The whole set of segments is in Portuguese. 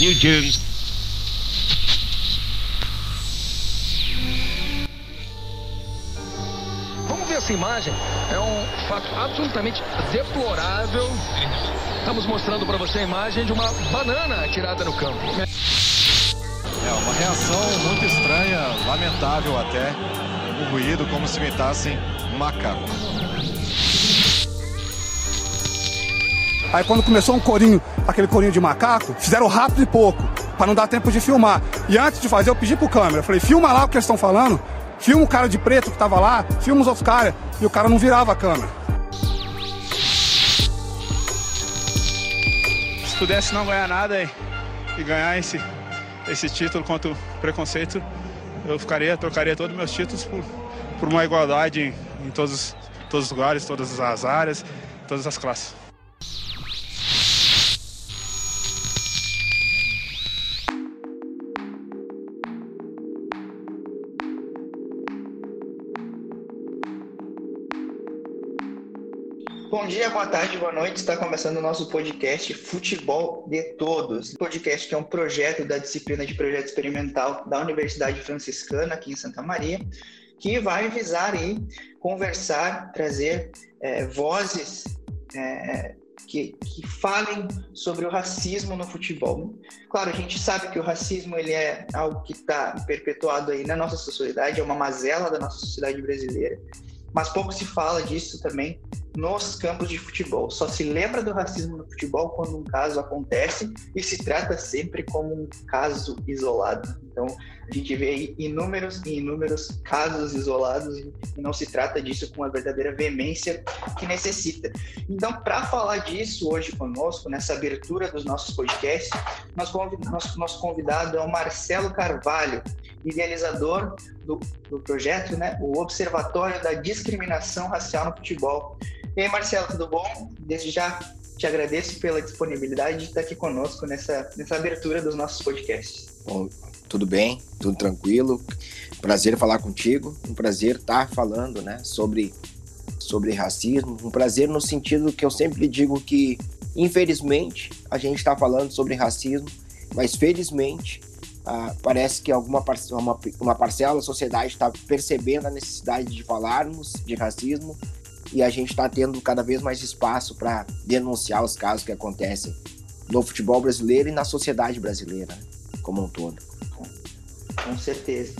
new tunes. Vamos ver essa imagem. É um fato absolutamente deplorável. Estamos mostrando para você a imagem de uma banana atirada no campo. É uma reação muito estranha, lamentável até. O ruído como se imitassem um macaco. Aí quando começou um corinho, aquele corinho de macaco, fizeram rápido e pouco, para não dar tempo de filmar. E antes de fazer, eu pedi pro câmera, falei, filma lá o que eles estão falando, filma o cara de preto que tava lá, filma os outros caras, e o cara não virava a câmera. Se pudesse não ganhar nada e, e ganhar esse, esse título contra o preconceito, eu ficaria, trocaria todos os meus títulos por, por uma igualdade em, em todos, todos os lugares, todas as áreas, todas as classes. Bom dia, boa tarde, boa noite. Está começando o nosso podcast Futebol de Todos. O podcast que é um projeto da disciplina de projeto experimental da Universidade Franciscana aqui em Santa Maria, que vai visar aí conversar, trazer é, vozes é, que, que falem sobre o racismo no futebol. Claro, a gente sabe que o racismo ele é algo que está perpetuado aí na nossa sociedade, é uma mazela da nossa sociedade brasileira mas pouco se fala disso também nos campos de futebol. Só se lembra do racismo no futebol quando um caso acontece e se trata sempre como um caso isolado. Então, a gente vê inúmeros e inúmeros casos isolados e não se trata disso com a verdadeira veemência que necessita. Então, para falar disso hoje conosco, nessa abertura dos nossos podcasts, nosso convidado, é o Marcelo Carvalho, idealizador do, do projeto, né, o Observatório da Discriminação Racial no Futebol. E aí, Marcelo, tudo bom? Desde já te agradeço pela disponibilidade de estar aqui conosco nessa, nessa abertura dos nossos podcasts. Bom, tudo bem, tudo tranquilo. Prazer falar contigo, um prazer estar falando né, sobre, sobre racismo, um prazer no sentido que eu sempre digo que, infelizmente, a gente está falando sobre racismo, mas felizmente ah, parece que alguma uma, uma parcela da sociedade está percebendo a necessidade de falarmos de racismo e a gente está tendo cada vez mais espaço para denunciar os casos que acontecem no futebol brasileiro e na sociedade brasileira como um todo. Com certeza.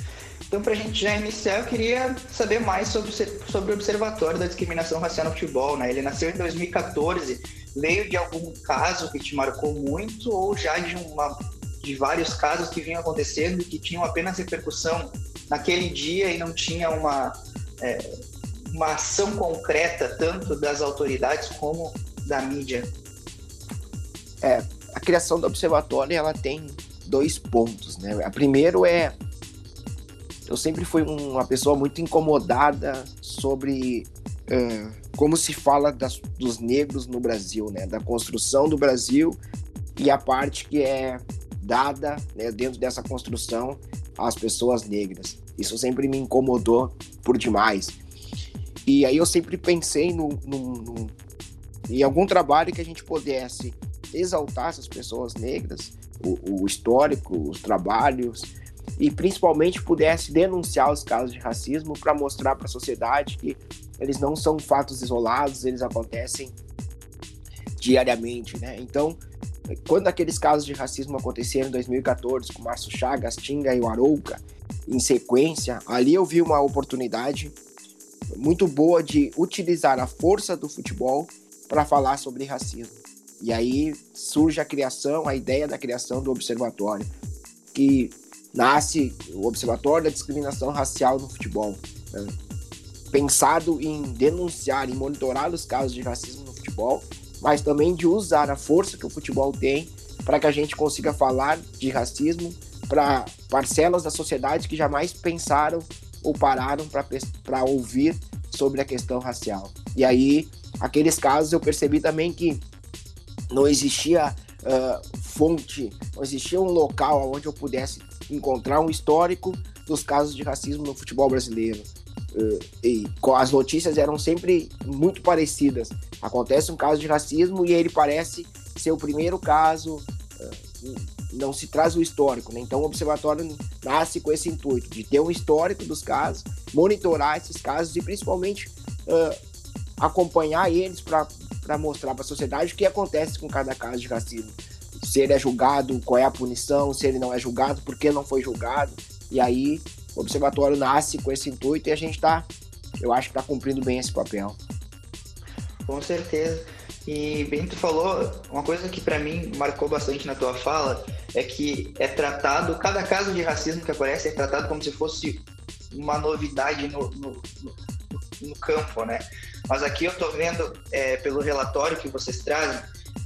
Então, para a gente já iniciar, eu queria saber mais sobre, sobre o Observatório da Discriminação Racial no Futebol. Né? Ele nasceu em 2014. Veio de algum caso que te marcou muito ou já de uma de vários casos que vinham acontecendo e que tinham apenas repercussão naquele dia e não tinha uma, é, uma ação concreta tanto das autoridades como da mídia. É, a criação do observatório ela tem dois pontos, né? A primeiro é eu sempre fui uma pessoa muito incomodada sobre uh, como se fala das, dos negros no Brasil, né? Da construção do Brasil e a parte que é dada né, dentro dessa construção às pessoas negras. Isso sempre me incomodou por demais. E aí eu sempre pensei no, no, no, em algum trabalho que a gente pudesse exaltar essas pessoas negras, o, o histórico, os trabalhos, e principalmente pudesse denunciar os casos de racismo para mostrar para a sociedade que eles não são fatos isolados, eles acontecem diariamente, né? Então, quando aqueles casos de racismo aconteceram em 2014 com Márcio Chagas, Tinga e o Arouca, em sequência, ali eu vi uma oportunidade muito boa de utilizar a força do futebol para falar sobre racismo. E aí surge a criação, a ideia da criação do observatório, que nasce o Observatório da Discriminação Racial no Futebol, né? pensado em denunciar e monitorar os casos de racismo no futebol mas também de usar a força que o futebol tem para que a gente consiga falar de racismo para parcelas da sociedade que jamais pensaram ou pararam para ouvir sobre a questão racial. E aí, aqueles casos eu percebi também que não existia uh, fonte, não existia um local onde eu pudesse encontrar um histórico dos casos de racismo no futebol brasileiro. Uh, e as notícias eram sempre muito parecidas. Acontece um caso de racismo e ele parece ser o primeiro caso uh, não se traz o histórico, né? Então o observatório nasce com esse intuito de ter um histórico dos casos, monitorar esses casos e principalmente uh, acompanhar eles para mostrar para a sociedade o que acontece com cada caso de racismo. Se ele é julgado, qual é a punição, se ele não é julgado, por que não foi julgado. E aí o observatório nasce com esse intuito e a gente está, eu acho que está cumprindo bem esse papel. Com certeza. E Bento falou, uma coisa que para mim marcou bastante na tua fala é que é tratado, cada caso de racismo que aparece é tratado como se fosse uma novidade no, no, no, no campo, né? Mas aqui eu tô vendo, é, pelo relatório que vocês trazem,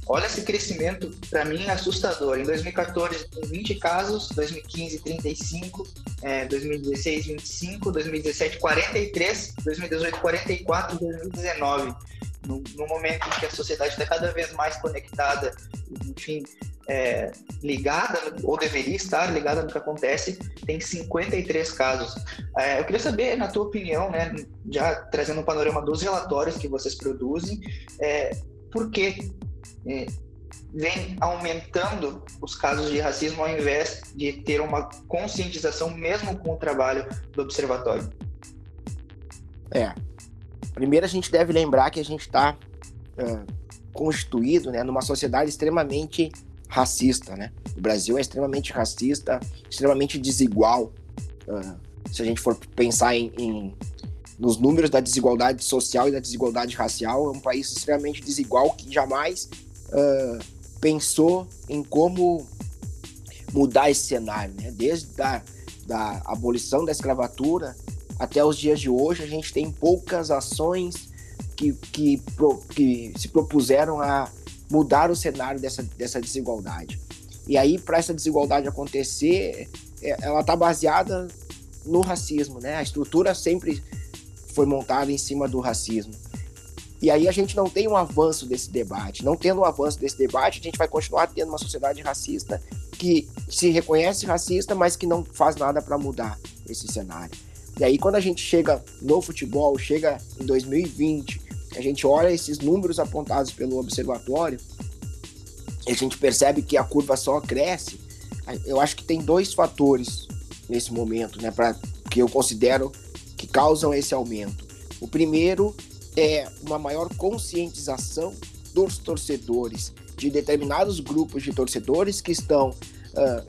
olha esse crescimento, para mim, é assustador. Em 2014, 20 casos, 2015, 35, é, 2016, 25, 2017, 43, 2018, 44, 2019 no, no, momento em que a sociedade está cada vez mais conectada, enfim, é, ligada, ou deveria estar ligada no que acontece, tem 53 casos. É, eu queria saber, na tua opinião, né, já trazendo um panorama dos relatórios que vocês produzem, é, por que é, vem aumentando os casos de racismo ao invés de ter uma conscientização mesmo com o trabalho do observatório? É, Primeiro, a gente deve lembrar que a gente está uh, constituído né, numa sociedade extremamente racista. Né? O Brasil é extremamente racista, extremamente desigual. Uh, se a gente for pensar em, em, nos números da desigualdade social e da desigualdade racial, é um país extremamente desigual que jamais uh, pensou em como mudar esse cenário. Né? Desde a da abolição da escravatura até os dias de hoje, a gente tem poucas ações que, que, que se propuseram a mudar o cenário dessa, dessa desigualdade. E aí, para essa desigualdade acontecer, é, ela está baseada no racismo, né? A estrutura sempre foi montada em cima do racismo. E aí a gente não tem um avanço desse debate. Não tendo um avanço desse debate, a gente vai continuar tendo uma sociedade racista que se reconhece racista, mas que não faz nada para mudar esse cenário. E aí, quando a gente chega no futebol, chega em 2020, a gente olha esses números apontados pelo observatório, a gente percebe que a curva só cresce. Eu acho que tem dois fatores nesse momento, né, para que eu considero que causam esse aumento. O primeiro é uma maior conscientização dos torcedores, de determinados grupos de torcedores que estão uh,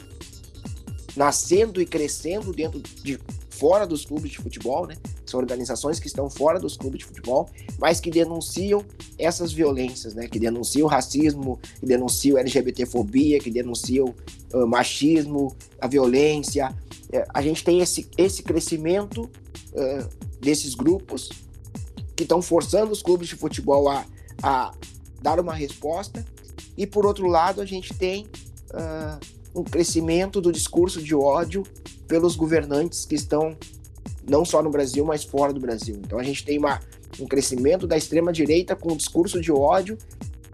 nascendo e crescendo dentro de fora dos clubes de futebol, né? São organizações que estão fora dos clubes de futebol, mas que denunciam essas violências, né? Que denunciam o racismo, que denunciam LGBTfobia, que denunciam uh, machismo, a violência. É, a gente tem esse, esse crescimento uh, desses grupos que estão forçando os clubes de futebol a, a dar uma resposta. E por outro lado, a gente tem uh, um crescimento do discurso de ódio pelos governantes que estão não só no Brasil, mas fora do Brasil. Então a gente tem uma, um crescimento da extrema direita com um discurso de ódio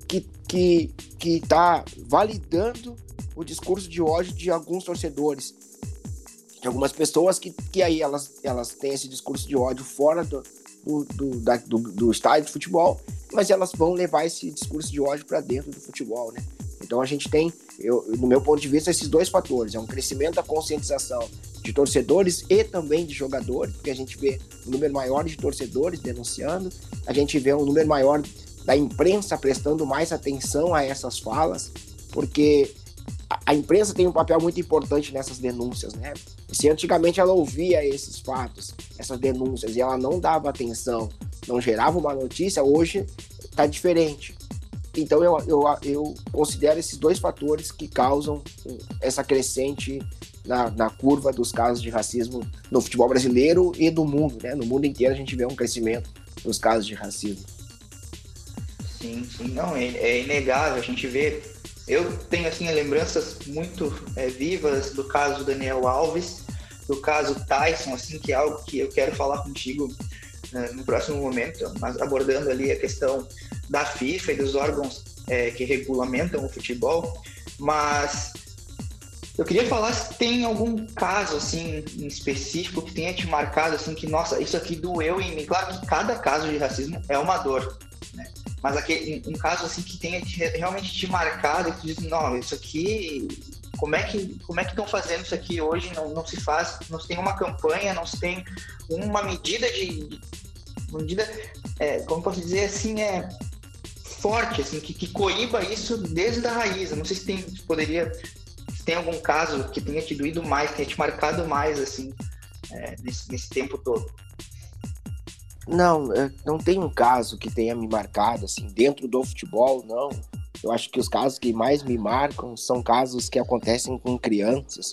que que que está validando o discurso de ódio de alguns torcedores, de algumas pessoas que, que aí elas elas têm esse discurso de ódio fora do do, do, da, do, do estádio de futebol, mas elas vão levar esse discurso de ódio para dentro do futebol, né? Então a gente tem, eu, no meu ponto de vista, esses dois fatores: é um crescimento da conscientização de torcedores e também de jogadores, porque a gente vê um número maior de torcedores denunciando, a gente vê um número maior da imprensa prestando mais atenção a essas falas, porque a, imprensa tem um papel muito importante nessas denúncias, né? Se antigamente ela ouvia esses fatos, essas denúncias, e ela não dava atenção, não gerava uma notícia, hoje está diferente. Então eu, eu, eu considero esses dois fatores que causam essa crescente na, na, curva dos casos de racismo no futebol brasileiro e do mundo, né? No mundo inteiro a gente vê um crescimento dos casos de racismo. Sim, sim, não, é, é inegável, a gente vê. Eu tenho assim lembranças muito é, vivas do caso Daniel Alves, do caso Tyson, assim que é algo que eu quero falar contigo né, no próximo momento, mas abordando ali a questão da FIFA e dos órgãos é, que regulamentam o futebol, mas eu queria falar se tem algum caso assim em específico que tenha te marcado assim que nossa isso aqui doeu em mim. Claro que cada caso de racismo é uma dor, né? Mas aquele, um caso assim que tenha te, realmente te marcado e que diz não isso aqui Como é que como é que estão fazendo isso aqui hoje? Não, não se faz, não se tem uma campanha, não se tem uma medida de medida, é, como posso dizer assim, é forte, assim, que, que coíba isso desde a raiz. Eu não sei se tem, se poderia, se tem algum caso que tenha te doído mais, tenha te marcado mais, assim, é, nesse, nesse tempo todo. Não, não tem um caso que tenha me marcado, assim, dentro do futebol, não. Eu acho que os casos que mais me marcam são casos que acontecem com crianças.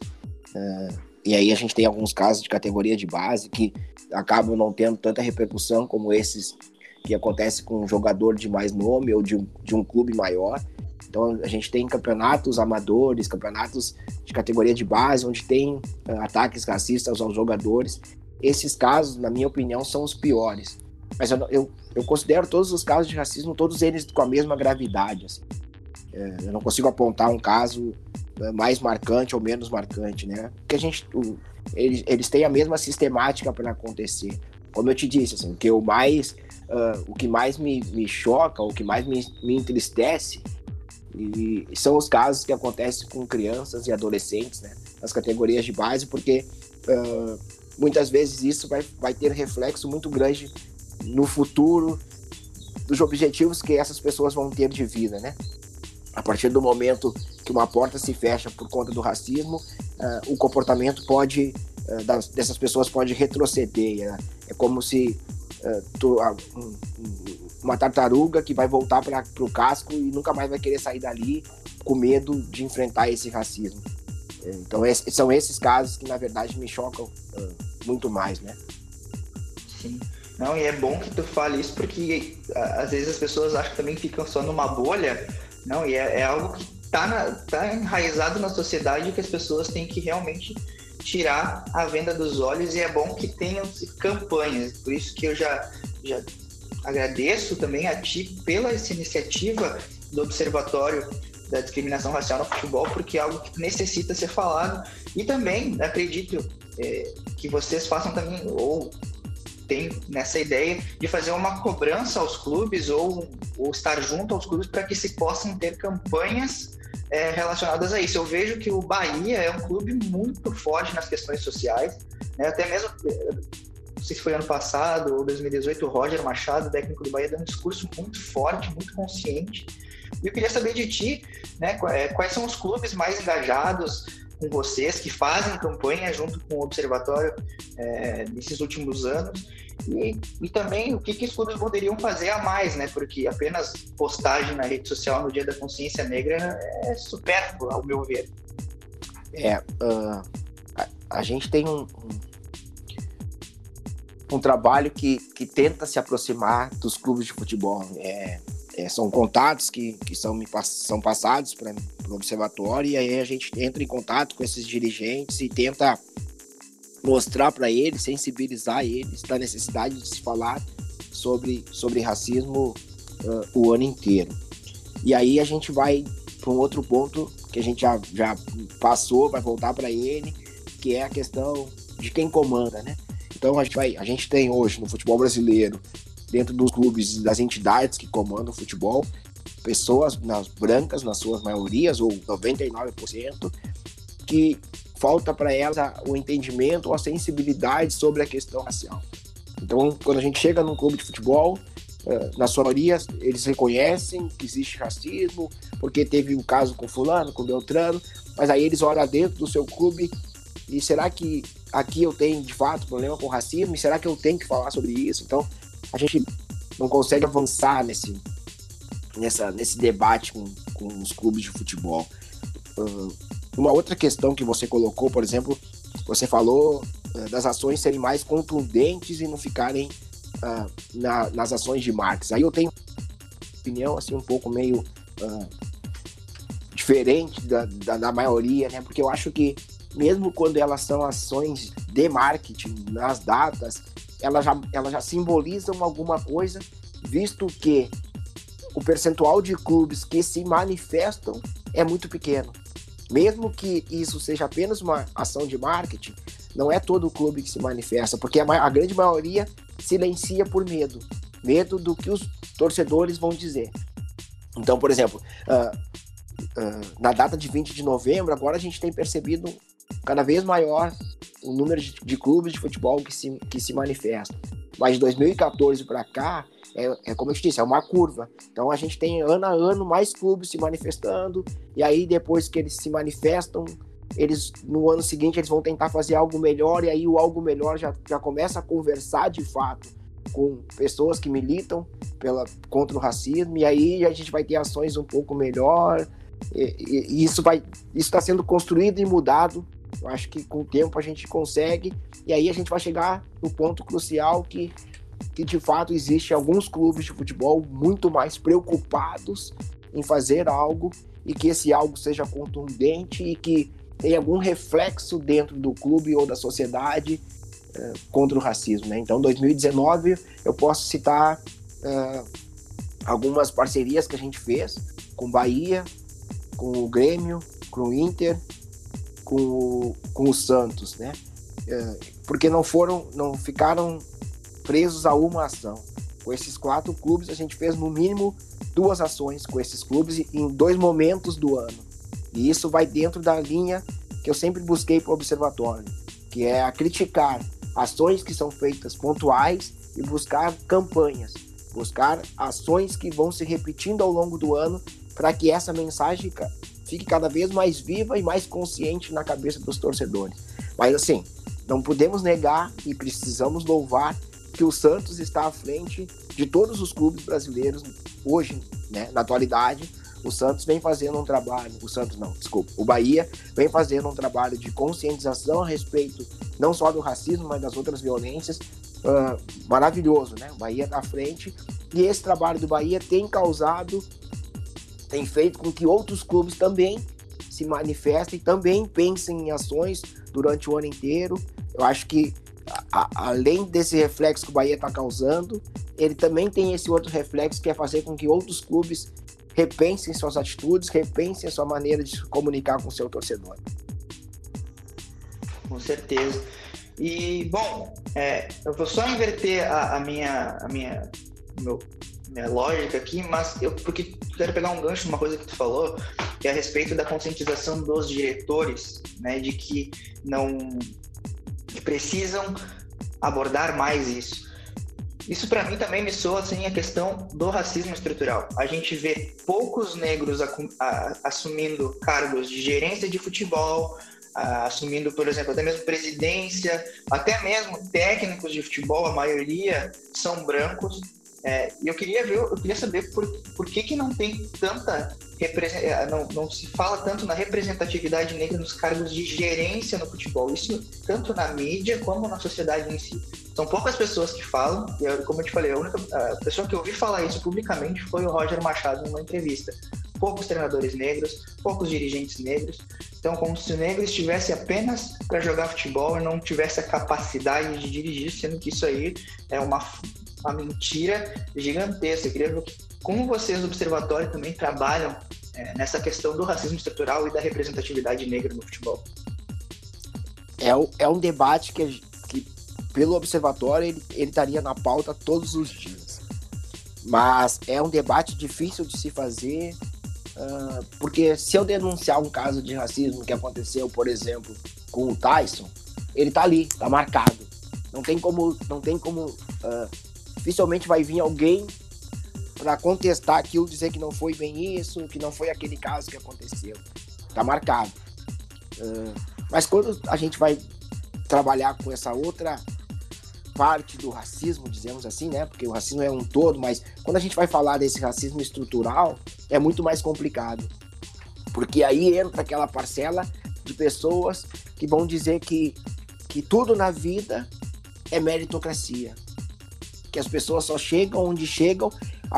Uh, e aí a gente tem alguns casos de categoria de base que acabam não tendo tanta repercussão como esses que acontece com um jogador de mais nome ou de um, de um clube maior. Então a gente tem campeonatos amadores, campeonatos de categoria de base, onde tem uh, ataques racistas aos jogadores. Esses casos, na minha opinião, são os piores. Mas eu, eu, eu considero todos os casos de racismo, todos eles com a mesma gravidade. Assim. É, eu não consigo apontar um caso é, mais marcante ou menos marcante, né? Porque a gente, eles, eles têm a mesma sistemática para acontecer. Como eu te disse, assim, que eu mais, uh, o que mais me, me choca, o que mais me, me entristece, e são os casos que acontecem com crianças e adolescentes, né? Nas categorias de base, porque uh, muitas vezes isso vai, vai ter reflexo muito grande no futuro dos objetivos que essas pessoas vão ter de vida, né? A partir do momento que uma porta se fecha por conta do racismo, uh, o comportamento pode uh, das, dessas pessoas pode retroceder. Uh, é como se uma tartaruga que vai voltar para o casco e nunca mais vai querer sair dali com medo de enfrentar esse racismo. Então esse, são esses casos que na verdade me chocam muito mais, né? Sim. Não, e é bom que tu fale isso porque às vezes as pessoas acham que também ficam só numa bolha não, e é, é algo que está tá enraizado na sociedade que as pessoas têm que realmente tirar a venda dos olhos e é bom que tenham campanhas. Por isso que eu já, já agradeço também a ti pela essa iniciativa do Observatório da Discriminação Racial no Futebol, porque é algo que necessita ser falado. E também acredito é, que vocês façam também, ou tem nessa ideia de fazer uma cobrança aos clubes ou, ou estar junto aos clubes para que se possam ter campanhas é, relacionadas a isso. Eu vejo que o Bahia é um clube muito forte nas questões sociais, né? até mesmo não sei se foi ano passado ou 2018, o Roger Machado, técnico do Bahia, deu um discurso muito forte, muito consciente. E eu queria saber de ti, né, é, quais são os clubes mais engajados com vocês, que fazem campanha junto com o Observatório é, nesses últimos anos. E, e também o que, que os clubes poderiam fazer a mais, né? Porque apenas postagem na rede social no Dia da Consciência Negra é supérfluo, ao meu ver. É, uh, a, a, gente tem um, um, um, trabalho que, que tenta se aproximar dos clubes de futebol. É, é, são contatos que, que são, me, são passados para o observatório e aí a gente entra em contato com esses dirigentes e tenta mostrar para eles, sensibilizar eles da necessidade de se falar sobre, sobre racismo uh, o ano inteiro. E aí a gente vai para um outro ponto que a gente já, já passou, vai voltar para ele, que é a questão de quem comanda, né? Então a gente vai, a gente tem hoje no futebol brasileiro dentro dos clubes e das entidades que comandam o futebol, pessoas nas brancas, nas suas maiorias, ou 99%, que falta para elas o entendimento ou a sensibilidade sobre a questão racial. Então, quando a gente chega num clube de futebol, eh, na sua maioria, eles reconhecem que existe racismo, porque teve um caso com fulano, com Beltrano, mas aí eles olham dentro do seu clube e será que aqui eu tenho de fato problema com racismo? E será que eu tenho que falar sobre isso? Então, a gente não consegue avançar nesse, nessa, nesse debate com, com os clubes de futebol. Uh, uma outra questão que você colocou, por exemplo, você falou uh, das ações serem mais contundentes e não ficarem uh, na, nas ações de marketing. Aí eu tenho opinião assim um pouco meio diferente da, da, da maioria, né? Porque eu acho que mesmo quando elas são ações de marketing nas datas, elas já, elas já simbolizam alguma coisa, visto que o percentual de clubes que se manifestam é muito pequeno. Mesmo que isso seja apenas uma ação de marketing, não é todo o clube que se manifesta, porque a, a grande maioria silencia por medo medo do que os torcedores vão dizer. Então, por exemplo, uh, uh, na data de 20 de novembro, agora a gente tem percebido cada vez maior o número de, de clubes de futebol que se, que se manifestam. Mas de 2014 para cá, é, é, como eu te disse, é uma curva. Então a gente tem ano a ano mais clubes se manifestando, e aí depois que eles se manifestam, eles no ano seguinte eles vão tentar fazer algo melhor, e aí o algo melhor já, já começa a conversar de fato com pessoas que militam pela, contra o racismo, e aí a gente vai ter ações um pouco melhor. E, e, e isso vai isso está sendo construído e mudado. Eu acho que com o tempo a gente consegue, e aí a gente vai chegar no ponto crucial que que de fato existe alguns clubes de futebol muito mais preocupados em fazer algo e que esse algo seja contundente e que tenha algum reflexo dentro do clube ou da sociedade uh, contra o racismo. Né? Então, 2019 eu posso citar uh, algumas parcerias que a gente fez com Bahia, com o Grêmio, com o Inter, com o, com o Santos, né? Uh, porque não foram, não ficaram presos a uma ação. Com esses quatro clubes, a gente fez no mínimo duas ações com esses clubes em dois momentos do ano. E isso vai dentro da linha que eu sempre busquei para o observatório, que é a criticar ações que são feitas pontuais e buscar campanhas, buscar ações que vão se repetindo ao longo do ano para que essa mensagem fique cada vez mais viva e mais consciente na cabeça dos torcedores. Mas assim, não podemos negar e precisamos louvar que o Santos está à frente de todos os clubes brasileiros hoje, né, na atualidade. O Santos vem fazendo um trabalho, o Santos não, desculpa, o Bahia vem fazendo um trabalho de conscientização a respeito não só do racismo, mas das outras violências, uh, maravilhoso, né? O Bahia está à frente e esse trabalho do Bahia tem causado, tem feito com que outros clubes também se manifestem, também pensem em ações durante o ano inteiro. Eu acho que a, além desse reflexo que o Bahia está causando, ele também tem esse outro reflexo que é fazer com que outros clubes repensem suas atitudes, repensem sua maneira de se comunicar com seu torcedor. Com certeza. E, bom, é, eu vou só inverter a, a minha, a minha, meu, minha lógica aqui, mas eu porque quero pegar um gancho numa coisa que tu falou, que é a respeito da conscientização dos diretores, né, de que não que precisam abordar mais isso. Isso para mim também me soa assim a questão do racismo estrutural. A gente vê poucos negros a, a, assumindo cargos de gerência de futebol, a, assumindo, por exemplo, até mesmo presidência, até mesmo técnicos de futebol, a maioria são brancos. É, eu queria ver, eu queria saber por, por que, que não tem tanta é, não, não se fala tanto na representatividade negra nos cargos de gerência no futebol. Isso tanto na mídia como na sociedade em si. São poucas pessoas que falam, e eu, como eu te falei, a única a pessoa que eu ouvi falar isso publicamente foi o Roger Machado numa entrevista. Poucos treinadores negros, poucos dirigentes negros. Então, como se o negro estivesse apenas para jogar futebol e não tivesse a capacidade de dirigir, sendo que isso aí é uma, uma mentira gigantesca. Eu queria ver como vocês do Observatório também trabalham é, nessa questão do racismo estrutural e da representatividade negra no futebol? É, é um debate que, que pelo Observatório, ele, ele estaria na pauta todos os dias. Mas é um debate difícil de se fazer, uh, porque se eu denunciar um caso de racismo que aconteceu, por exemplo, com o Tyson, ele tá ali, tá marcado. Não tem como, não tem como, uh, dificilmente vai vir alguém para contestar aquilo, dizer que não foi bem isso, que não foi aquele caso que aconteceu. Tá marcado. Uh, mas quando a gente vai trabalhar com essa outra parte do racismo, dizemos assim, né? Porque o racismo é um todo, mas quando a gente vai falar desse racismo estrutural, é muito mais complicado. Porque aí entra aquela parcela de pessoas que vão dizer que, que tudo na vida é meritocracia. Que as pessoas só chegam onde chegam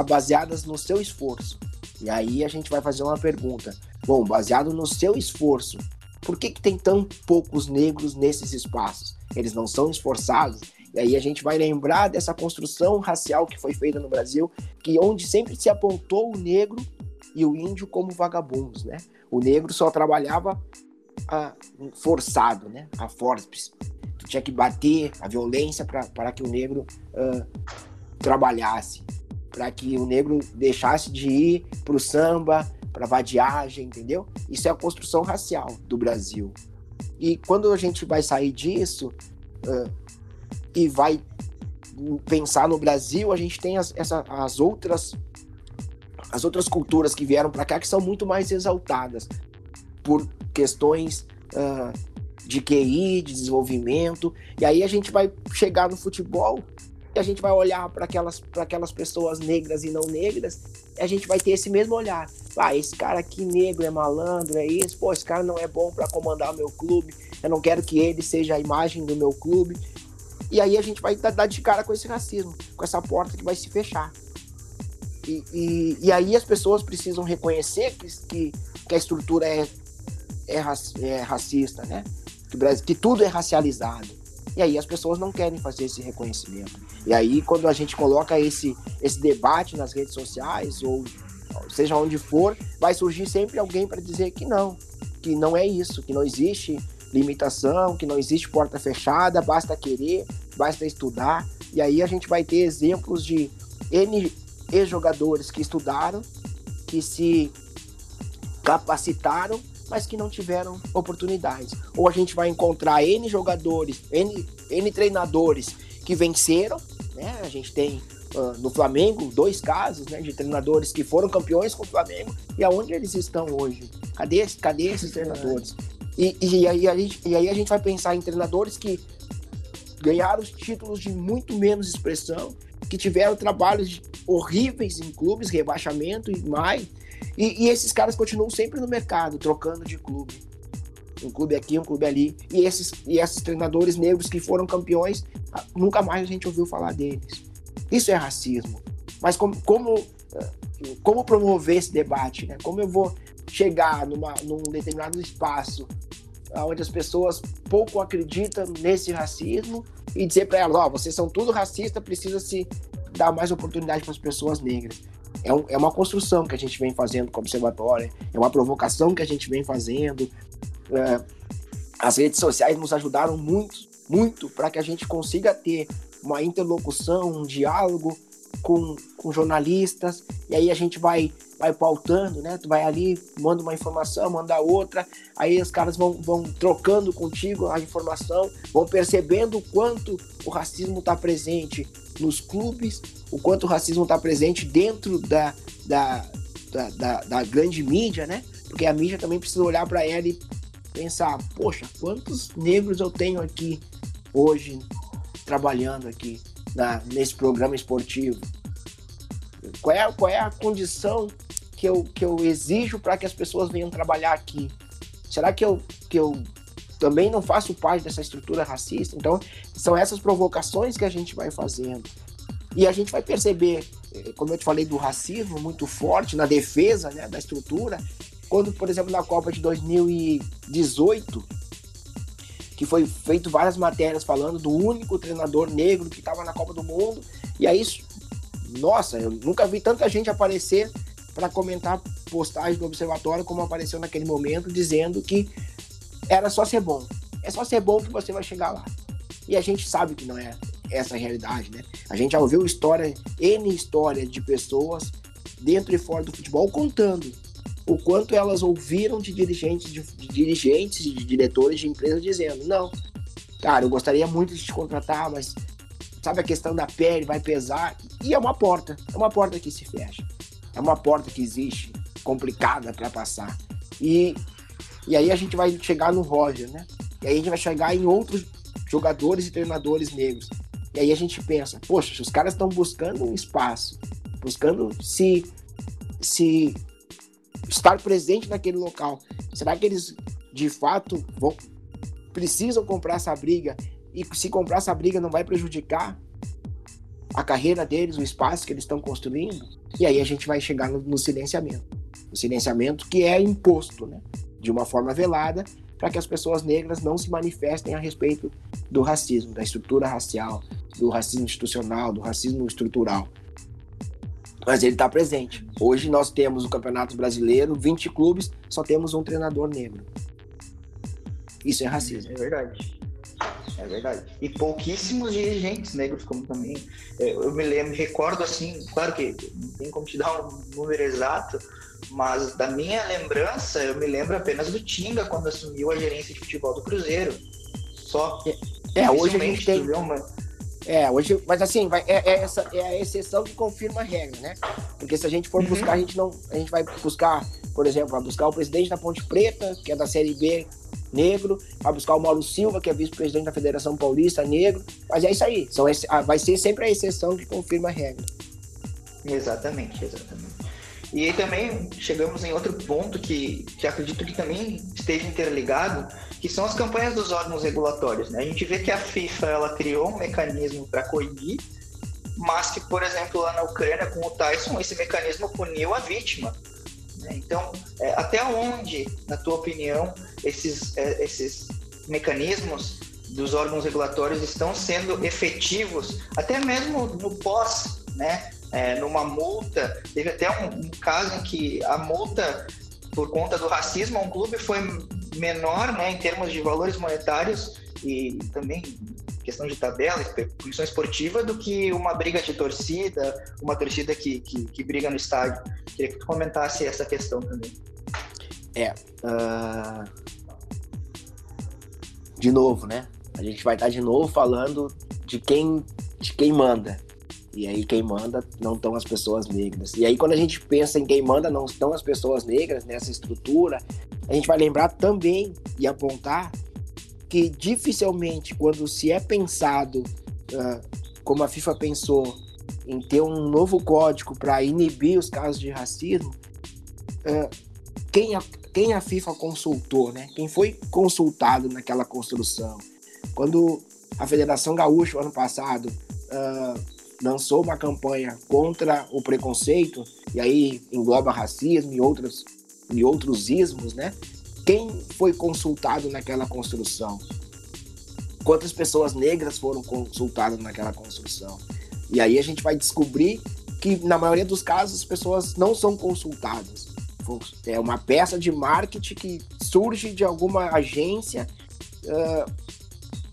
baseadas no seu esforço. E aí a gente vai fazer uma pergunta. Bom, baseado no seu esforço, por que, que tem tão poucos negros nesses espaços? Eles não são esforçados? E aí a gente vai lembrar dessa construção racial que foi feita no Brasil, que onde sempre se apontou o negro e o índio como vagabundos, né? O negro só trabalhava ah, forçado, né? A forceps. Tinha que bater a violência para que o negro ah, trabalhasse para que o negro deixasse de ir para o samba, para vadiagem, entendeu? Isso é a construção racial do Brasil. E quando a gente vai sair disso uh, e vai pensar no Brasil, a gente tem as, essa, as outras as outras culturas que vieram para cá que são muito mais exaltadas por questões uh, de QI, de desenvolvimento. E aí a gente vai chegar no futebol e a gente vai olhar para aquelas, aquelas pessoas negras e não negras e a gente vai ter esse mesmo olhar. Ah, esse cara aqui negro é malandro, é isso. Pô, esse cara não é bom para comandar o meu clube. Eu não quero que ele seja a imagem do meu clube. E aí a gente vai dar de cara com esse racismo, com essa porta que vai se fechar. E, e, e aí as pessoas precisam reconhecer que, que, que a estrutura é, é, é racista, né? Que, que tudo é racializado. E aí as pessoas não querem fazer esse reconhecimento. E aí quando a gente coloca esse, esse debate nas redes sociais ou seja onde for, vai surgir sempre alguém para dizer que não, que não é isso, que não existe limitação, que não existe porta fechada, basta querer, basta estudar. E aí a gente vai ter exemplos de N ex-jogadores que estudaram, que se capacitaram, mas que não tiveram oportunidades. Ou a gente vai encontrar N jogadores, N, N treinadores que venceram, né? A gente tem uh, no Flamengo dois casos, né, de treinadores que foram campeões com o Flamengo e aonde eles estão hoje? Cadê, cadê esses treinadores? E, e, aí, a gente, e aí a gente vai pensar em treinadores que ganharam os títulos de muito menos expressão, que tiveram trabalhos horríveis em clubes, rebaixamento e mais. E, e, esses caras continuam sempre no mercado, trocando de clube. Um clube aqui, um clube ali. E esses, e esses treinadores negros que foram campeões, nunca mais a gente ouviu falar deles. Isso é racismo. Mas como, como, como promover esse debate? Né? Como eu vou chegar numa, num determinado espaço onde as pessoas pouco acreditam nesse racismo e dizer para elas, ó, oh, vocês são tudo racista, precisa se dar mais oportunidade para as pessoas negras. É, um, é, uma construção que a gente vem fazendo com o observatório, é uma provocação que a gente vem fazendo. É, as redes sociais nos ajudaram muito, muito para que a gente consiga ter uma interlocução, um diálogo com, com jornalistas, e aí a gente vai vai pautando, né? Tu vai ali, manda uma informação, manda outra, aí os caras vão, vão trocando contigo a informação, vão percebendo o quanto o racismo está presente nos clubes, o quanto o racismo está presente dentro da, da, da, da, da grande mídia, né? Porque a mídia também precisa olhar para ela e pensar, poxa, quantos negros eu tenho aqui hoje trabalhando aqui na, nesse programa esportivo? Qual é, qual é a condição que eu, que eu exijo para que as pessoas venham trabalhar aqui? Será que eu, que eu também não faço parte dessa estrutura racista? Então, são essas provocações que a gente vai fazendo. E a gente vai perceber, eh, como eu te falei, do racismo muito forte na defesa né, da estrutura, quando, por exemplo, na Copa de 2018, que foi feito várias matérias falando do único treinador negro que estava na Copa do Mundo, e aí, nossa, eu nunca vi tanta gente aparecer para comentar postagem do observatório como apareceu naquele momento, dizendo que era só ser bom. É só ser bom que você vai chegar lá. E a gente sabe que não é essa a realidade, né? A gente já ouviu história, N histórias de pessoas dentro e fora do futebol contando o quanto elas ouviram de dirigentes, de, de dirigentes e de diretores de empresas dizendo, não, cara, eu gostaria muito de te contratar, mas sabe a questão da pele vai pesar e é uma porta, é uma porta que se fecha. É uma porta que existe, complicada para passar. E, e aí a gente vai chegar no Roger, né? E aí a gente vai chegar em outros jogadores e treinadores negros. E aí a gente pensa, poxa, os caras estão buscando um espaço, buscando se, se estar presente naquele local. Será que eles de fato vão, precisam comprar essa briga? E se comprar essa briga não vai prejudicar a carreira deles, o espaço que eles estão construindo, e aí a gente vai chegar no, no silenciamento. O silenciamento que é imposto, né, de uma forma velada, para que as pessoas negras não se manifestem a respeito do racismo, da estrutura racial, do racismo institucional, do racismo estrutural. Mas ele está presente. Hoje nós temos o Campeonato Brasileiro, 20 clubes, só temos um treinador negro. Isso é racismo. É verdade. É verdade. E pouquíssimos dirigentes negros, como também. É, eu me lembro, recordo assim, claro que não tem como te dar um número exato, mas da minha lembrança, eu me lembro apenas do Tinga quando assumiu a gerência de futebol do Cruzeiro. Só. É, hoje a gente tem. Uma... É, hoje, mas assim, vai, é, é, essa, é a exceção que confirma a regra, né? Porque se a gente for uhum. buscar, a gente não. A gente vai buscar, por exemplo, vai buscar o presidente da Ponte Preta, que é da Série B, negro, vai buscar o Mauro Silva, que é vice-presidente da Federação Paulista, negro. Mas é isso aí. São, vai ser sempre a exceção que confirma a regra. Exatamente, exatamente. E aí também chegamos em outro ponto que, que acredito que também esteja interligado, que são as campanhas dos órgãos regulatórios. Né? A gente vê que a FIFA ela criou um mecanismo para coibir, mas que, por exemplo, lá na Ucrânia com o Tyson, esse mecanismo puniu a vítima. Né? Então, é, até onde, na tua opinião, esses, é, esses mecanismos dos órgãos regulatórios estão sendo efetivos, até mesmo no pós, né? É, numa multa, teve até um, um, caso em que a multa por conta do racismo a um clube foi menor, né, em termos de valores monetários e também questão de tabela, punição esportiva, do que uma briga de torcida, uma torcida que, que, que briga no estádio. Queria que tu comentasse essa questão também. É. Uh... De novo, né? A gente vai estar de novo falando de quem, de quem manda. E aí quem manda não estão as pessoas negras. E aí quando a gente pensa em quem manda não estão as pessoas negras nessa estrutura, a gente vai lembrar também e apontar que dificilmente, quando se é pensado, uh, como a FIFA pensou, em ter um novo código para inibir os casos de racismo, uh, quem, a, quem a FIFA consultou, né? Quem foi consultado naquela construção? Quando a Federação Gaúcha, ano passado, uh, lançou uma campanha contra o preconceito, e aí engloba racismo e outros, e outros ismos, né? Quem foi consultado naquela construção? Quantas pessoas negras foram consultadas naquela construção? E aí a gente vai descobrir que, na maioria dos casos, as pessoas não são consultadas. É uma peça de marketing que surge de alguma agência uh,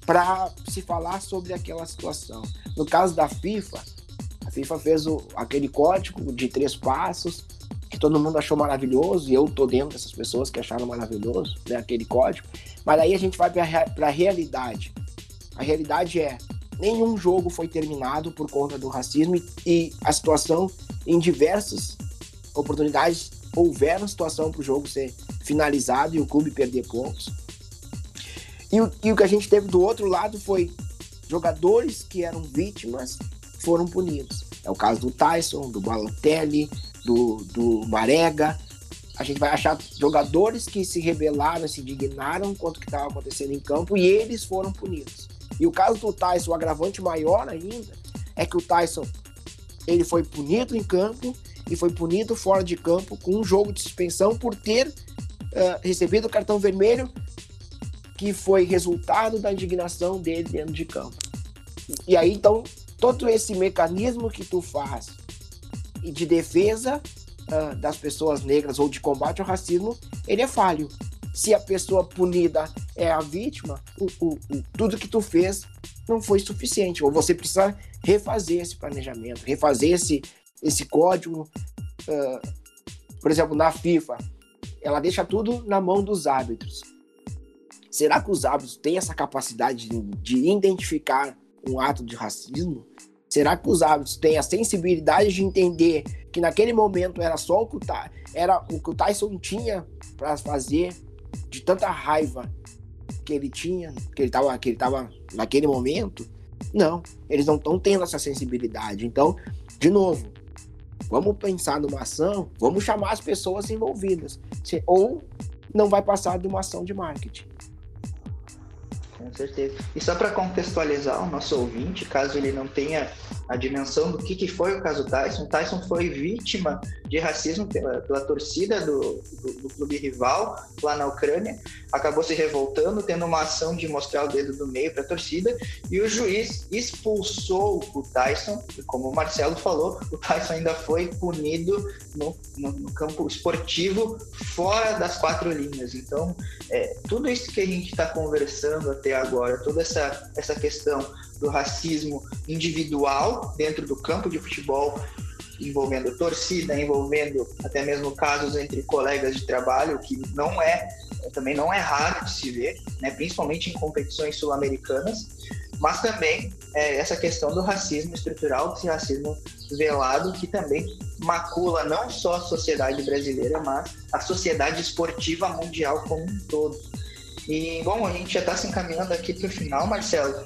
para se falar sobre aquela situação. No caso da FIFA, a FIFA fez o, aquele código de três passos que todo mundo achou maravilhoso, e eu tô dentro dessas pessoas que acharam maravilhoso, né, aquele código. Mas aí a gente vai para a realidade. A realidade é, nenhum jogo foi terminado por conta do racismo e, e a situação, em diversas oportunidades, houveram situação para o jogo ser finalizado e o clube perder pontos. E o, e o que a gente teve do outro lado foi jogadores que eram vítimas foram punidos. É o caso do Tyson, do Balotelli, do, do Marega. A gente vai achar jogadores que se rebelaram, se indignaram contra o que estava acontecendo em campo e eles foram punidos. E o caso do Tyson, o agravante maior ainda, é que o Tyson ele foi punido em campo e foi punido fora de campo com um jogo de suspensão por ter uh, recebido o cartão vermelho que foi resultado da indignação dele dentro de campo. E aí, então, todo esse mecanismo que tu faz de defesa uh, das pessoas negras ou de combate ao racismo, ele é falho. Se a pessoa punida é a vítima, o, o, o, tudo que tu fez não foi suficiente. Ou você precisa refazer esse planejamento, refazer esse, esse código. Uh, por exemplo, na FIFA, ela deixa tudo na mão dos árbitros. Será que os árbitros têm essa capacidade de, de identificar um ato de racismo? Será que os árbitros têm a sensibilidade de entender que naquele momento era só o que o, era o, que o Tyson tinha para fazer de tanta raiva que ele tinha, que ele estava que ele tava naquele momento? Não, eles não estão tendo essa sensibilidade. Então, de novo, vamos pensar numa ação, vamos chamar as pessoas envolvidas. Ou não vai passar de uma ação de marketing. Com certeza. E só para contextualizar o nosso ouvinte, caso ele não tenha a dimensão do que, que foi o caso Tyson. Tyson foi vítima de racismo pela, pela torcida do, do, do, clube rival lá na Ucrânia, acabou se revoltando, tendo uma ação de mostrar o dedo do meio para a torcida, e o juiz expulsou o Tyson, e como o Marcelo falou, o Tyson ainda foi punido no, no, no campo esportivo fora das quatro linhas. Então, é, tudo isso que a gente está conversando até agora, toda essa, essa questão do racismo individual dentro do campo de futebol, envolvendo torcida, envolvendo até mesmo casos entre colegas de trabalho, que não é também não é raro de se ver, né, principalmente em competições sul-americanas, mas também é, essa questão do racismo estrutural, desse racismo velado, que também macula não só a sociedade brasileira, mas a sociedade esportiva mundial como um todo. E, bom, a gente já está se encaminhando aqui para o final, Marcelo.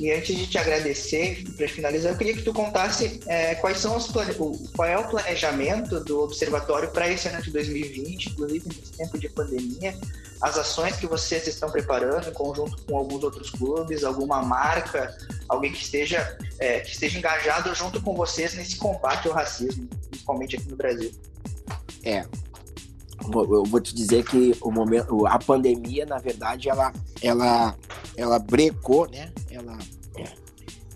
E antes de te agradecer, para finalizar, eu queria que tu contasse é, quais são os qual é o planejamento do observatório para esse ano de 2020, inclusive nesse tempo de pandemia, as ações que vocês estão preparando em conjunto com alguns outros clubes, alguma marca, alguém que esteja é, que esteja engajado junto com vocês nesse combate ao racismo, principalmente aqui no Brasil. É, eu vou te dizer que o momento, a pandemia, na verdade, ela, ela, ela brecou, né? Ela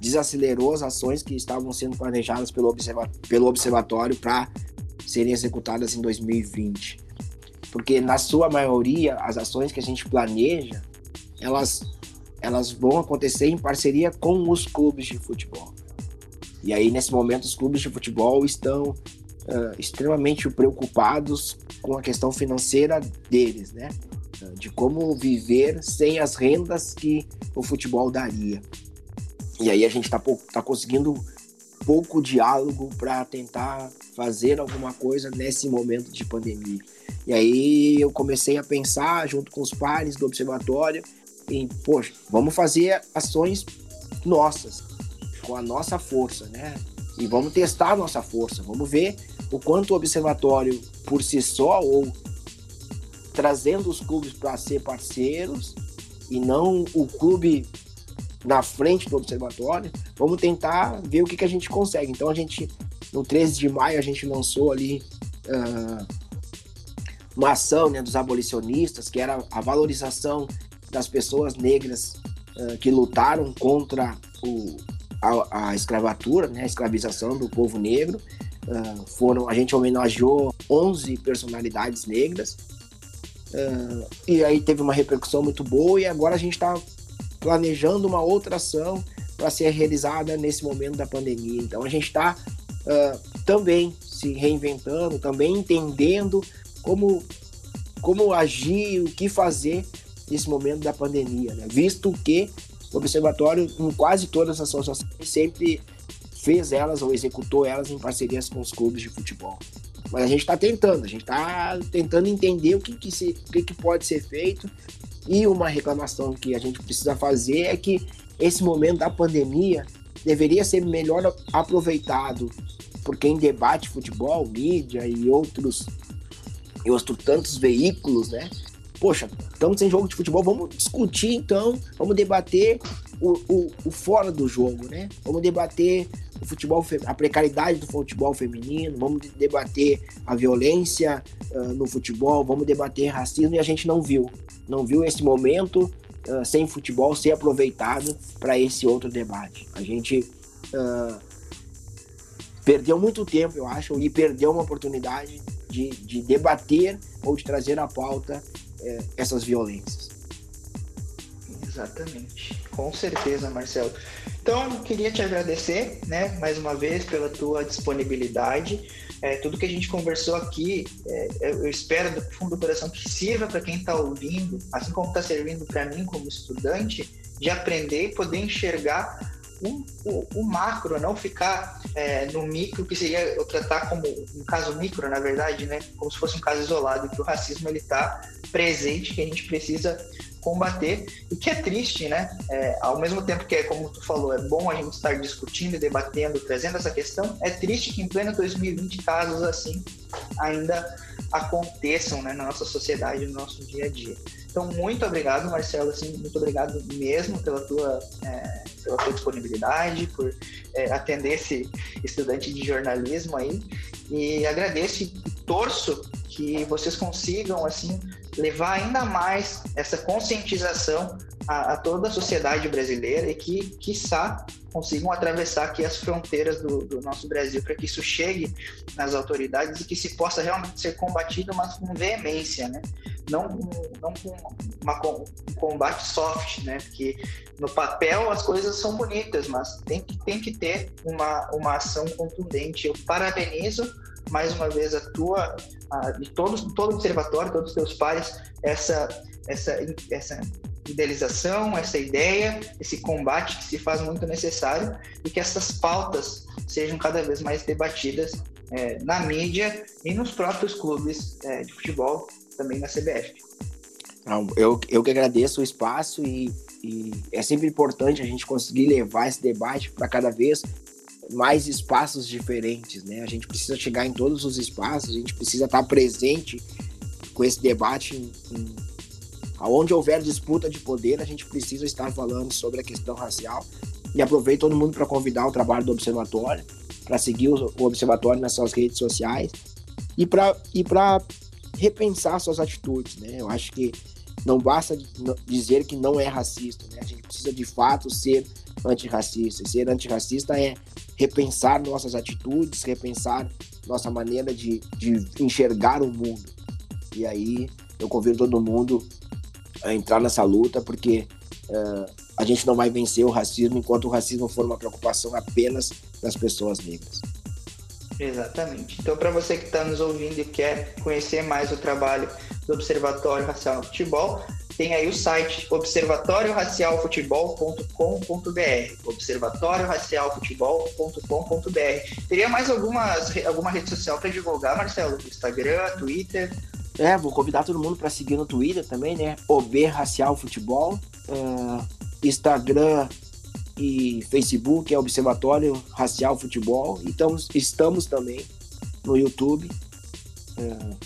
desacelerou as ações que estavam sendo planejadas pelo, observa pelo observatório para serem executadas em 2020. Porque na sua maioria, as ações que a gente planeja, elas, elas vão acontecer em parceria com os clubes de futebol. E aí, nesse momento, os clubes de futebol estão uh, extremamente preocupados com a questão financeira deles, né? De como viver sem as rendas que o futebol daria. E aí a gente está tá conseguindo pouco diálogo para tentar fazer alguma coisa nesse momento de pandemia. E aí eu comecei a pensar junto com os pares do observatório em, poxa, vamos fazer ações nossas, com a nossa força, né? E vamos testar nossa força, vamos ver o quanto o observatório por si só ou trazendo os clubes para ser parceiros e não o clube na frente do observatório, vamos tentar ver o que, que a gente consegue. Então a gente, no 13 de maio, a gente lançou ali uh, uma ação né, dos abolicionistas, que era a valorização das pessoas negras uh, que lutaram contra o, a, a, escravatura, né, a escravização do povo negro. Uh, foram, a gente homenageou 11 personalidades negras. e aí teve uma repercussão muito boa e agora a gente está planejando uma outra ação para ser realizada nesse momento da pandemia. Então a gente está uh, também se reinventando, também entendendo como, como agir, o que fazer nesse momento da pandemia, né? visto que o observatório, em quase todas as suas ações, sempre fez elas ou executou elas em parcerias com os clubes de futebol. Mas a gente está tentando, a gente está tentando entender o que, que, se, o que, que pode ser feito e uma reclamação que a gente precisa fazer é que esse momento da pandemia deveria ser melhor aproveitado por quem debate futebol, mídia e outros e outros tantos veículos, né? Poxa, estamos sem jogo de futebol, vamos discutir então, vamos debater o, o, o fora do jogo, né? Vamos debater o futebol, a precariedade do futebol feminino, vamos debater a violência uh, no futebol, vamos debater racismo e a gente não viu não viu esse momento uh, sem futebol ser aproveitado para esse outro debate. A gente uh, perdeu muito tempo, eu acho, e perdeu uma oportunidade de, de debater ou de trazer à pauta uh, essas violências. Exatamente, com certeza, Marcelo. Então, queria te agradecer, né, mais uma vez pela tua disponibilidade. É, tudo que a gente conversou aqui, é, eu espero do fundo do coração que sirva para quem está ouvindo, assim como está servindo para mim como estudante, de aprender e poder enxergar o, o, o macro, não ficar é, no micro, que seria eu tratar como um caso micro, na verdade, né? Como se fosse um caso isolado, que o racismo ele está presente, que a gente precisa combater e que é triste, né? É, ao mesmo tempo que é como tu falou, é bom a gente estar discutindo, debatendo, trazendo essa questão, é triste que em pleno 2020 casos assim ainda aconteçam né, na nossa sociedade, no nosso dia a dia. Então, muito obrigado, Marcelo, assim, muito obrigado mesmo pela tua, é, pela tua disponibilidade, por é, atender esse estudante de jornalismo aí. E agradeço e torço que vocês consigam, assim, levar ainda mais essa conscientização a, a, toda a sociedade brasileira e que, quiçá, consigam atravessar aqui as fronteiras do, do nosso Brasil para que isso chegue nas autoridades e que se possa realmente ser combatido, mas com veemência, né? Não, não com uma, um combate soft, né? Porque no papel as coisas são bonitas, mas tem que, tem que ter uma, uma ação contundente. Eu parabenizo mais uma vez a tua, a, de todos, todo o observatório, todos os teus pares, essa, essa, essa idealização, essa ideia, esse combate que se faz muito necessário e que essas pautas sejam cada vez mais debatidas é, na mídia e nos próprios clubes é, de futebol, também na CBF. Eu, eu que agradeço o espaço e, e é sempre importante a gente conseguir levar esse debate para cada vez mais espaços diferentes, né? A gente precisa chegar em todos os espaços, a gente precisa estar presente com esse debate em, em Onde houver disputa de poder, a gente precisa estar falando sobre a questão racial. E aproveito todo mundo para convidar o trabalho do Observatório, para seguir o, Observatório nas suas redes sociais e para e repensar suas atitudes. Né? Eu acho que não basta dizer que não é racista, né? a gente precisa de fato ser antirracista. E ser antirracista é repensar nossas atitudes, repensar nossa maneira de, de enxergar o mundo. E aí eu convido todo mundo a entrar nessa luta, porque uh, a gente não vai vencer o racismo enquanto o racismo for uma preocupação apenas das pessoas negras. Exatamente. Então, para você que está nos ouvindo e quer conhecer mais o trabalho do Observatório Racial no Futebol, tem aí o site observatórioracialfutebol.com.br observatórioracialfutebol.com.br Teria mais algumas, alguma rede social para divulgar, Marcelo? Instagram, Twitter? É, vou convidar todo mundo para seguir no Twitter também, né? OB Racial Futebol. Uh, Instagram e Facebook é Observatório Racial Futebol. Então, estamos também no YouTube. Uh,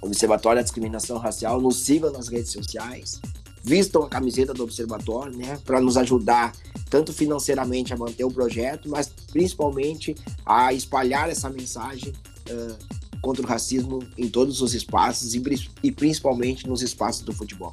Observatório da Discriminação Racial. Nos sigam nas redes sociais. Vistam a camiseta do Observatório, né? Para nos ajudar tanto financeiramente a manter o projeto, mas principalmente a espalhar essa mensagem. Uh, contra o racismo em todos os espaços e, e principalmente nos espaços do futebol.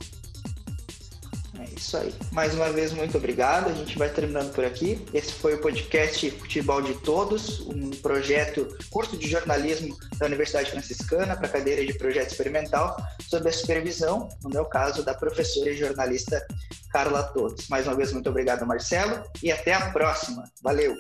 Isso aí. Mais uma vez, muito obrigado. A gente vai terminando por aqui. Esse foi o podcast Futebol de Todos, um projeto, curso de jornalismo da Universidade Franciscana para a cadeira de projeto experimental, sob a supervisão, no meu caso, da professora e jornalista Carla Todos. Mais uma vez, muito obrigado, Marcelo, e até a próxima. Valeu!